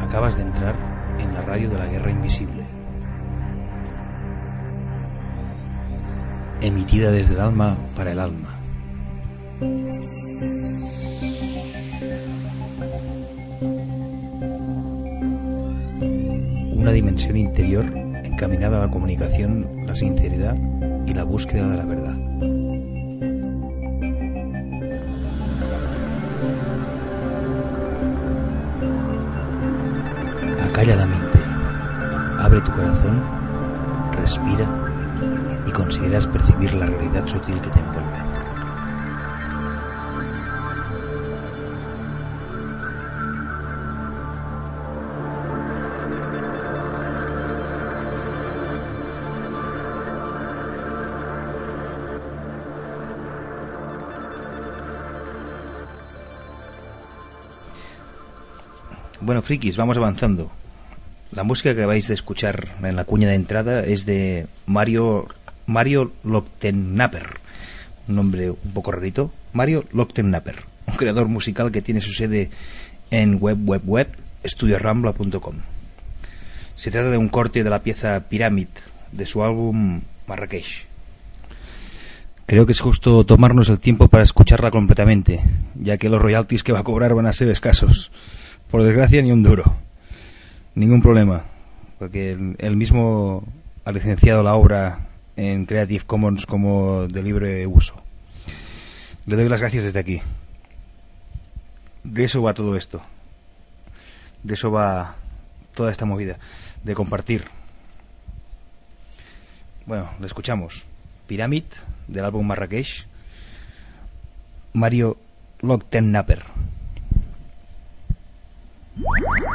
Acabas de entrar en la radio de la Guerra Invisible. Emitida desde el alma para el alma. Dimensión interior encaminada a la comunicación, la sinceridad y la búsqueda de la verdad. Acalla la mente, abre tu corazón, respira y consideras percibir la realidad sutil que te envuelve. Bueno, frikis, vamos avanzando. La música que vais de escuchar en la cuña de entrada es de Mario Mario un nombre un poco rarito. Mario Lochtennapper, un creador musical que tiene su sede en web web web estudiorambla.com. Se trata de un corte de la pieza Pyramid de su álbum Marrakech. Creo que es justo tomarnos el tiempo para escucharla completamente, ya que los royalties que va a cobrar van a ser escasos. Por desgracia, ni un duro. Ningún problema, porque él, él mismo ha licenciado la obra en Creative Commons como de libre uso. Le doy las gracias desde aquí. De eso va todo esto. De eso va toda esta movida. De compartir. Bueno, le escuchamos. Pyramid, del álbum Marrakech. Mario Lochtennapper. What?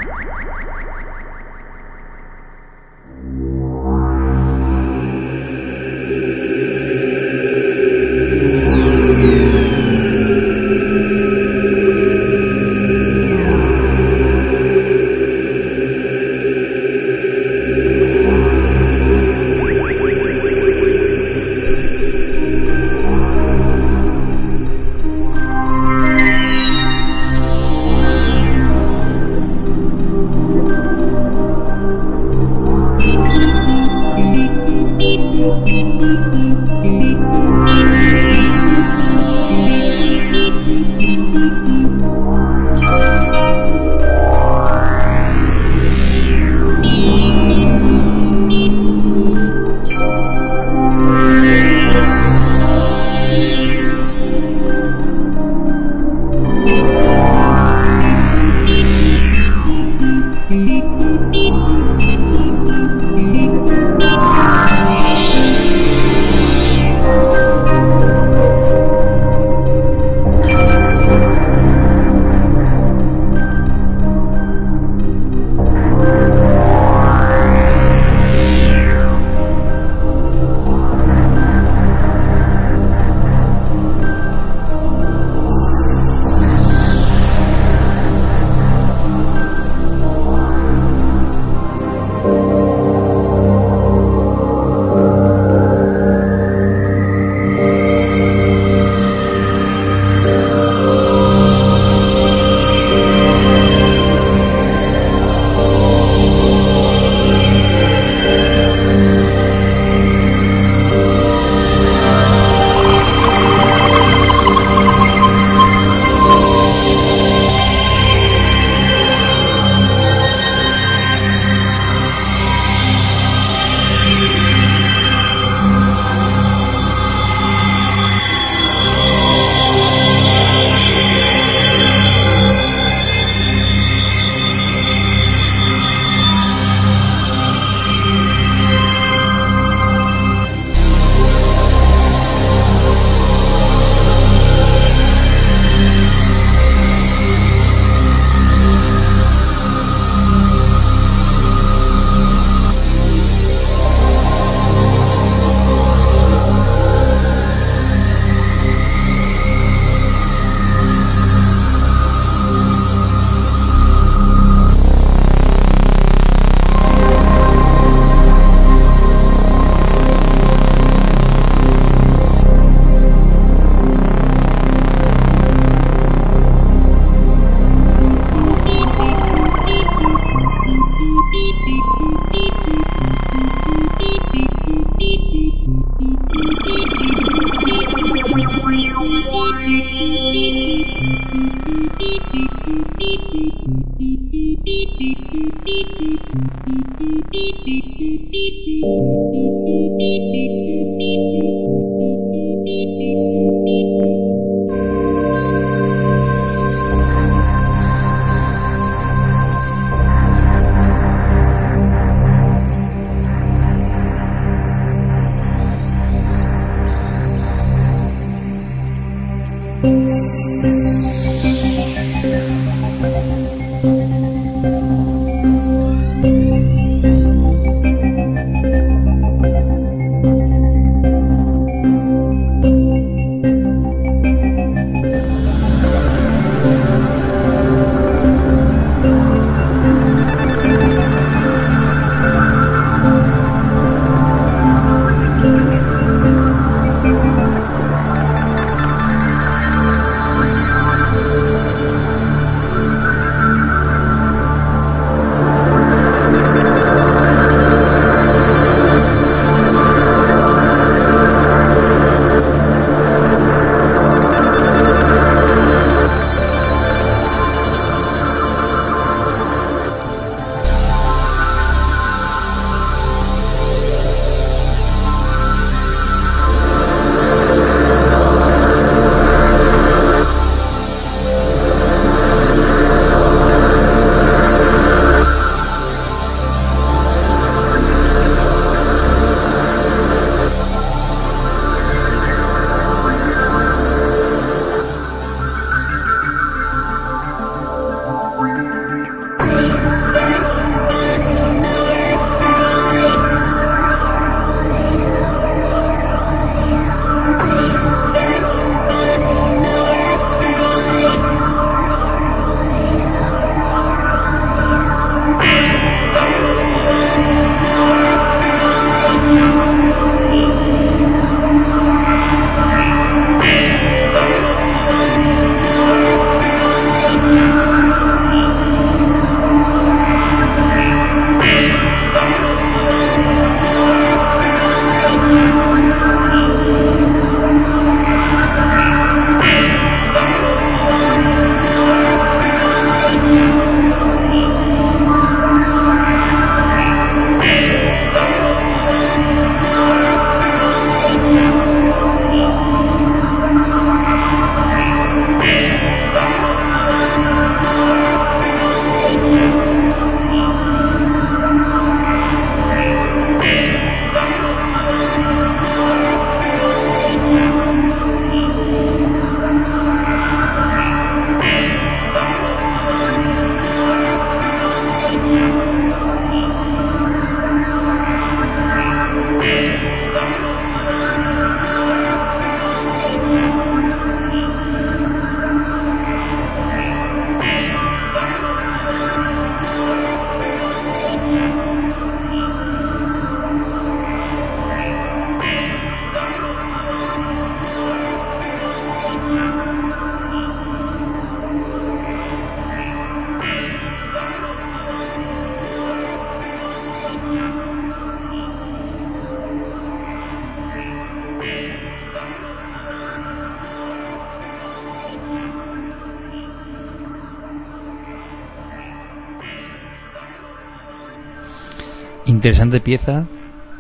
Interesante pieza,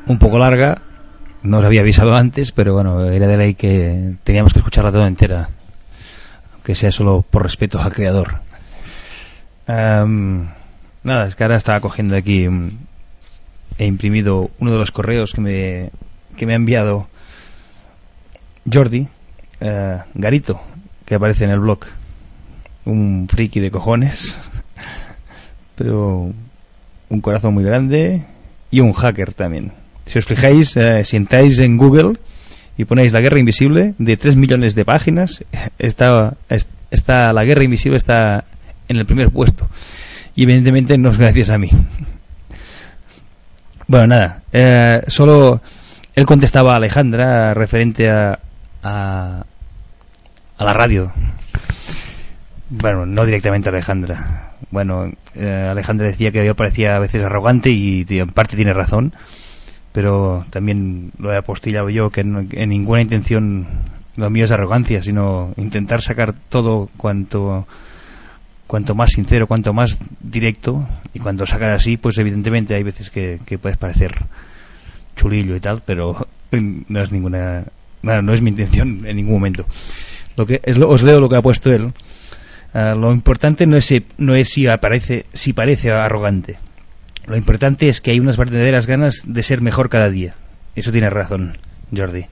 un poco larga, no os había avisado antes, pero bueno, era de ley que teníamos que escucharla toda entera, aunque sea solo por respeto al creador. Em, nada, es que ahora estaba cogiendo aquí, mm, he imprimido uno de los correos que me, que me ha enviado Jordi, eh, Garito, que aparece en el blog. Un friki de cojones, pero un corazón muy grande y un hacker también. Si os fijáis, eh, si entráis en Google y ponéis la guerra invisible, de 3 millones de páginas, está, está, la guerra invisible está en el primer puesto. Y evidentemente no es gracias a mí. Bueno, nada, eh, solo él contestaba a Alejandra referente a, a, a la radio. Bueno, no directamente a Alejandra. Bueno, eh, Alejandra decía que yo parecía a veces arrogante y en parte tiene razón, pero también lo he apostillado yo que en, ninguna intención lo mío es arrogancia, sino intentar sacar todo cuanto cuanto más sincero, cuanto más directo, y cuando sacas así, pues evidentemente hay veces que, puedes parecer chulillo y tal, pero no es ninguna, no es mi intención en ningún momento. Lo que os leo lo que ha puesto él. Ah, lo importante no es, si, no es si aparece, si parece arrogante. Lo importante es que hay unas verdaderas ganas de ser mejor cada día. Eso tiene razón, Jordi.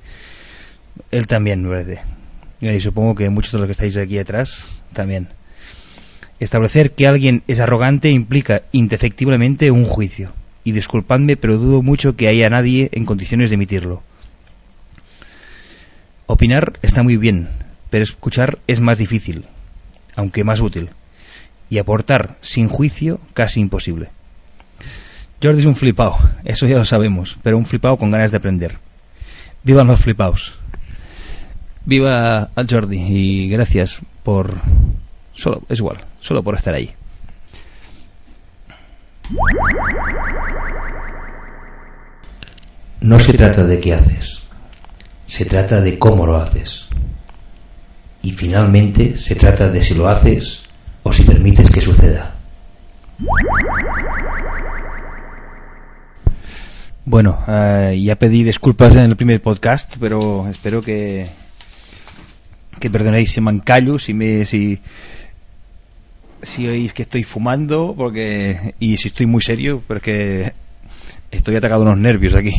Él también, me Y supongo que muchos de los que estáis aquí atrás también. Establecer que alguien es arrogante implica indefectiblemente un juicio. Y disculpadme, pero dudo mucho que haya nadie en condiciones de emitirlo. Opinar está muy bien, pero escuchar es más difícil, aunque más útil. Y aportar sin juicio casi imposible. Jordi es un flipao, eso ya lo sabemos, pero un flipao con ganas de aprender. Vivan los flipaos. Viva a Jordi y gracias por... Solo, es igual, solo por estar ahí. No se trata de qué haces, se trata de cómo lo haces. Y finalmente se trata de si lo haces o si permites que suceda. Bueno, eh, ya pedí disculpas en el primer podcast, pero espero que, que perdonéis si mancallo, si me si si oís que estoy fumando porque y si estoy muy serio porque estoy atacado unos nervios aquí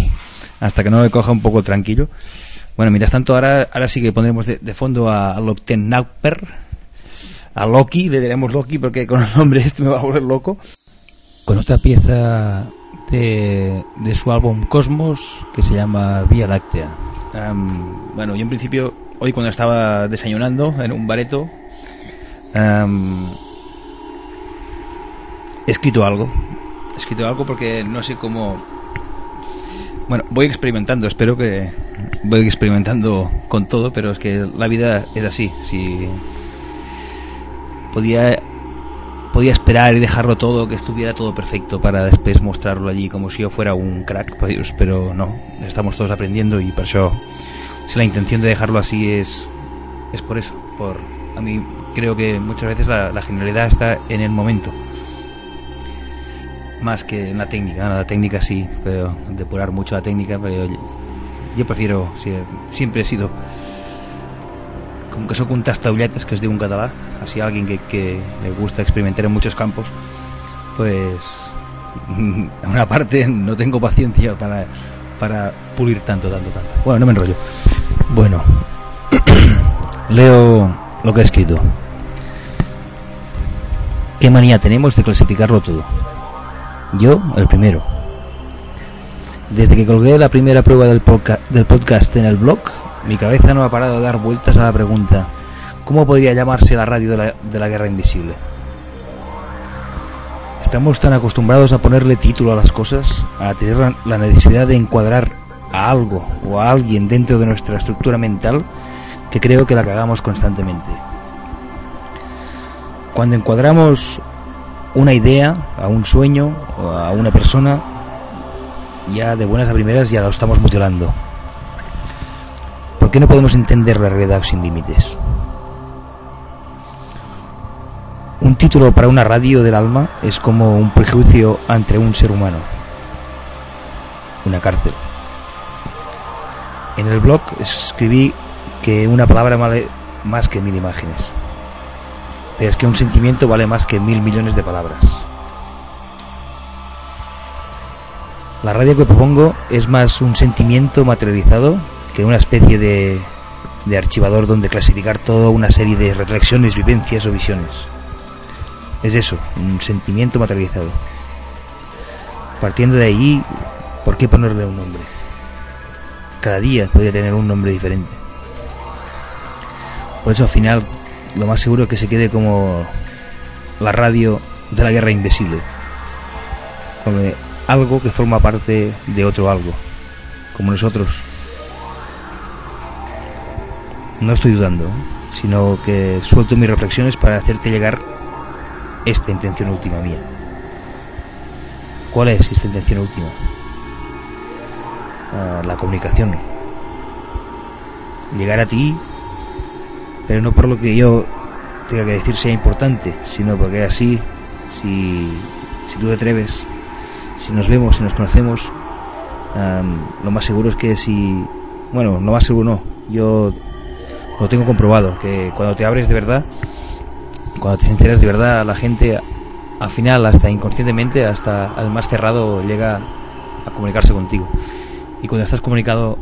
hasta que no me coja un poco tranquilo bueno mientras tanto ahora ahora sí que pondremos de, fondo a, Lockten Nauper a Loki le diremos Loki porque con el nombre este me va a volver loco con otra pieza de, de su álbum Cosmos que se llama Vía Láctea bueno yo en principio hoy cuando estaba desayunando en un bareto, he escrito algo. He escrito algo porque no sé cómo... Bueno, voy experimentando, espero que voy experimentando con todo, pero es que la vida es así. Si podía podía esperar y dejarlo todo, que estuviera todo perfecto para después mostrarlo allí como si yo fuera un crack, pero no, estamos todos aprendiendo y por eso si la intención de dejarlo así es, es por eso. Por, a mí creo que muchas veces la, la genialidad está en el momento. Más que en la técnica. la técnica sí, pero depurar mucho la técnica, pero yo, prefiero, siempre he sido como que soy un tastaulletes que es de un catalán así alguien que, que le gusta experimentar en muchos campos, pues en una parte no tengo paciencia para para pulir tanto, tanto, tanto. Bueno, no me enrollo. Bueno, leo lo que he escrito. ¿Qué manía tenemos de clasificarlo todo? Yo, el primero. Desde que colgué la primera prueba del, podcast en el blog, mi cabeza no ha parado de dar vueltas a la pregunta, ¿cómo podría llamarse la radio de la, de la guerra invisible? Estamos tan acostumbrados a ponerle título a las cosas, a tener la necesidad de encuadrar a algo o a alguien dentro de nuestra estructura mental, que creo que la cagamos constantemente. Cuando encuadramos una idea, a un sueño, a una persona, ya de buenas a primeras ya lo estamos mutilando. ¿Por qué no podemos entender la realidad sin límites? Un título para una radio del alma es como un prejuicio ante un ser humano. Una cárcel. En el blog escribí que una palabra vale más que mil imágenes. Pero es que un sentimiento vale más que mil millones de palabras. La radio que propongo es más un sentimiento materializado que una especie de, de archivador donde clasificar toda una serie de reflexiones, vivencias o visiones. Es eso, un sentimiento materializado. Partiendo de ahí, ¿por qué ponerle un nombre? Cada día podría tener un nombre diferente. Por eso al final lo más seguro es que se quede como la radio de la guerra invisible. Como algo que forma parte de otro algo, como nosotros. No estoy dudando, sino que suelto mis reflexiones para hacerte llegar esta intención última mía. ¿Cuál es esta intención última? Ah, la comunicación. Llegar a ti, pero no por lo que yo tenga que decir sea importante, sino porque así, si, si tú te atreves, si nos vemos, si nos conocemos, lo más seguro es que si, bueno, lo más seguro no, yo lo tengo comprobado, que cuando te abres de verdad, cuando te sinceras de verdad, la gente al final, hasta inconscientemente, hasta al más cerrado, llega a comunicarse contigo. Y cuando estás comunicado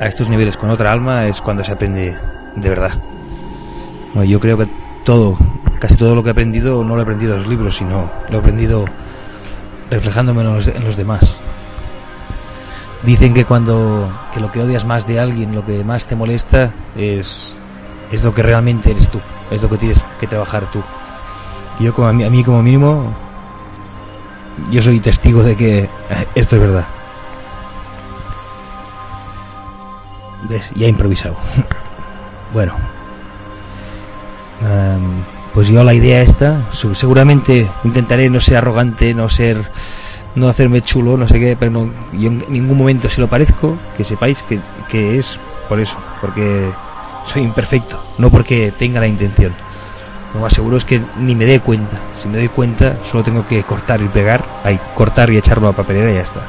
a estos niveles con otra alma es cuando se aprende de verdad. yo creo que todo, casi todo lo que he aprendido no lo he aprendido en los libros, sino lo he aprendido reflejándome en los, demás. Dicen que cuando que lo que odias más de alguien, lo que más te molesta es es lo que realmente eres tú, es lo que tienes que trabajar tú. Yo como a mí, a mí como mínimo yo soy testigo de que esto es verdad. ¿Ves? Ya he improvisado. bueno. pues yo la idea esta, seguramente intentaré no ser arrogante, no ser no hacerme chulo, no sé qué, pero no, yo en ningún momento si lo parezco, que sepáis que, que es por eso, porque soy imperfecto, no porque tenga la intención. Lo más seguro es que ni me dé cuenta. Si me doy cuenta, solo tengo que cortar y pegar, hay cortar y echarlo a papelera y ya está.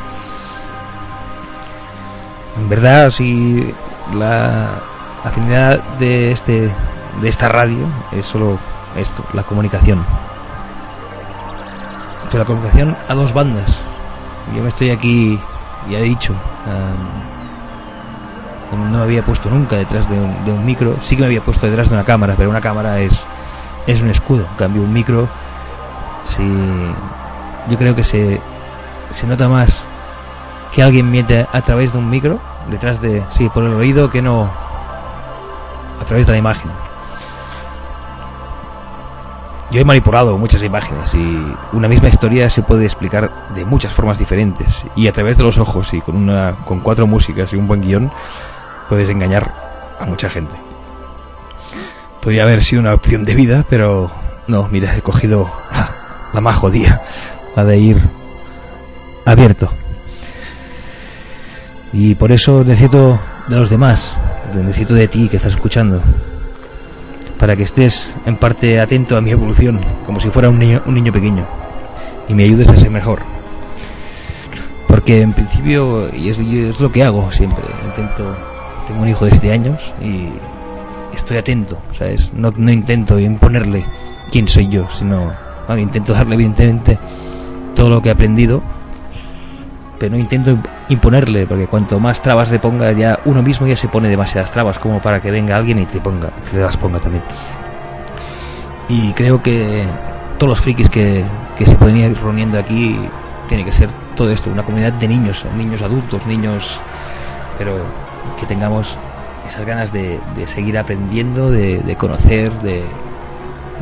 En verdad, si la afinidad de este de esta radio es solo esto, la comunicación la comunicación a dos bandas. Yo me estoy aquí, ya he dicho, no me había puesto nunca detrás de un, micro. Sí que me había puesto detrás de una cámara, pero una cámara es, es un escudo. En cambio, un micro, si yo creo que se, se nota más que alguien miente a través de un micro, detrás de, sí, por el oído, que no a través de la imagen. Yo he manipulado muchas imágenes y una misma historia se puede explicar de muchas formas diferentes y a través de los ojos y con una con cuatro músicas y un buen guion puedes engañar a mucha gente. Podría haber sido una opción de vida, pero no, mira, he cogido la más jodida, la de ir abierto. Y por eso necesito de los demás, necesito de ti que estás escuchando para que estés en parte atento a mi evolución, como si fuera un niño, un niño pequeño, y me ayudes a ser mejor. Porque en principio, y es, lo que hago siempre, intento, tengo un hijo de 7 años y estoy atento, ¿sabes? No, no intento imponerle quién soy yo, sino intento darle evidentemente todo lo que he aprendido pero no intento imponerle, porque cuanto más trabas le ponga, ya uno mismo ya se pone demasiadas trabas como para que venga alguien y te ponga, te las ponga también. Y creo que todos los frikis que, que se pueden ir reuniendo aquí tiene que ser todo esto, una comunidad de niños, niños adultos, niños, pero que tengamos esas ganas de, de seguir aprendiendo, de, de conocer, de,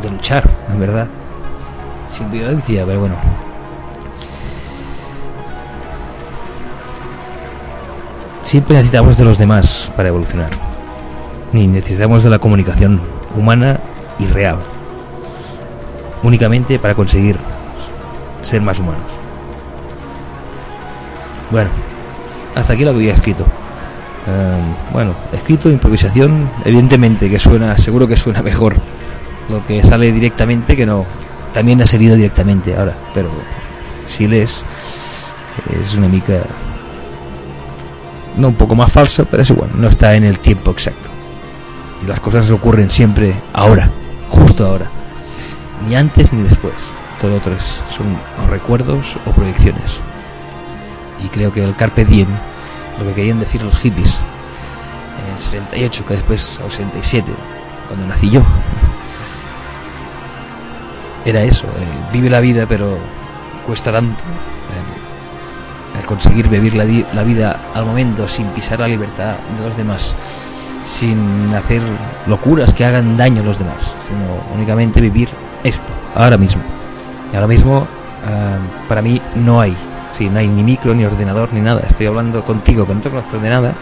de luchar, en verdad, sin violencia, pero bueno, Siempre necesitamos de los demás para evolucionar. Ni necesitamos de la comunicación humana y real. Únicamente para conseguir ser más humanos. Bueno, hasta aquí lo que había escrito. Em, bueno, escrito, improvisación, evidentemente que suena, seguro que suena mejor lo que sale directamente que no. También ha salido directamente ahora, pero si lees, es una mica no un poco más falso, pero es igual, no está en el tiempo exacto. Y las cosas ocurren siempre ahora, justo ahora, ni antes ni después. Todo lo otro son o recuerdos o proyecciones. Y creo que el Carpe Diem, lo que querían decir los hippies en el 68, que después, o 67, cuando nací yo, era eso, vive la vida, pero cuesta tanto conseguir vivir la, vida al momento sin pisar la libertad de los demás, sin hacer locuras que hagan daño a los demás, sino únicamente vivir esto, ahora mismo. Y ahora mismo, ah, para mí, no hay. Sí, no hay ni micro, ni ordenador, ni nada. Estoy hablando contigo, que no te conozco de nada.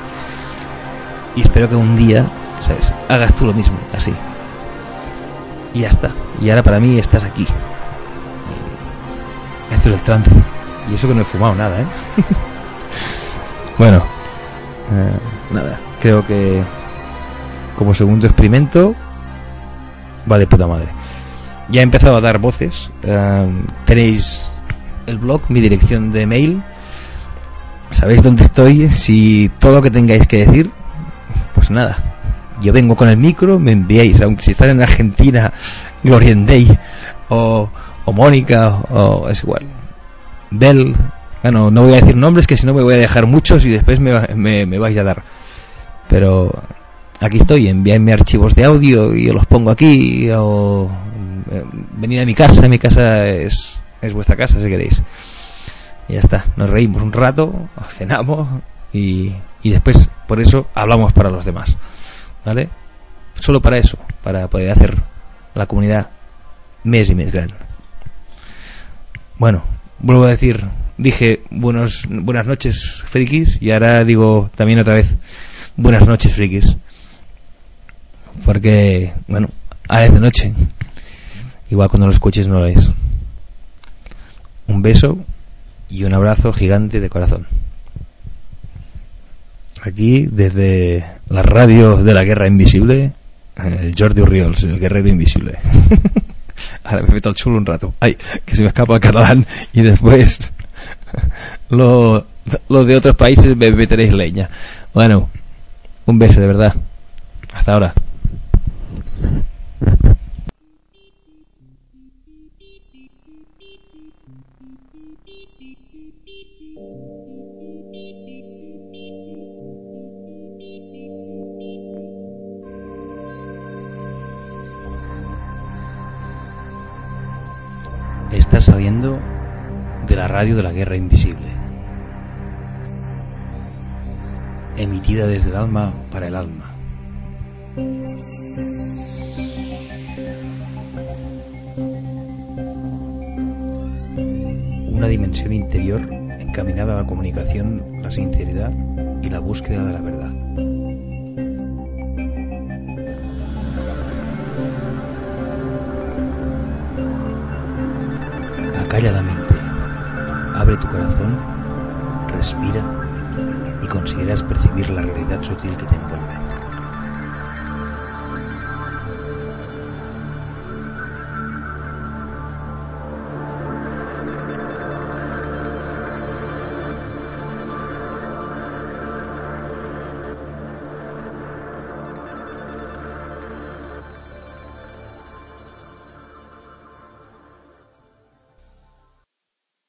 Y espero que un día, ¿sabes? Hagas tú lo mismo, así. Y ya está. Y ahora para mí estás aquí. Esto es el trance. Y eso que no he fumado nada, ¿eh? bueno, eh, nada, creo que como segundo experimento va de puta madre. Ya he empezado a dar voces. eh, tenéis el blog, mi dirección de mail. Sabéis dónde estoy. Si todo lo que tengáis que decir, pues nada. Yo vengo con el micro, me enviáis. Aunque si están en Argentina, Glorian Day o, o Mónica o es igual. Bell. Bueno, no voy a decir nombres que si no me voy a dejar muchos y después me, me, me vais a dar. Pero aquí estoy, enviadme archivos de audio y yo los pongo aquí o eh, venid a mi casa, mi casa es, es vuestra casa si queréis. Y ya está, nos reímos un rato, cenamos y, y después por eso hablamos para los demás. ¿Vale? Solo para eso, para poder hacer la comunidad mes y mes grande. Bueno, vuelvo a decir, dije buenos, buenas noches, frikis, y ahora digo también otra vez buenas noches, frikis. Porque, bueno, ahora es de noche. Igual cuando lo escuches no lo es. Un beso y un abrazo gigante de corazón. Aquí, desde la radio de la Guerra Invisible, el Jordi Urriols, el guerrero invisible. Ahora me meto al chulo un rato. Ay, que se me escapa el catalán y después lo, lo de otros países me meteréis leña. Bueno, un beso de verdad. Hasta ahora. De la radio de la guerra invisible. Emitida desde el alma para el alma. Una dimensión interior encaminada a la comunicación, la sinceridad y la búsqueda de la verdad. Acalla la mente, abre tu corazón, respira y consideras percibir la realidad sutil que te envuelve.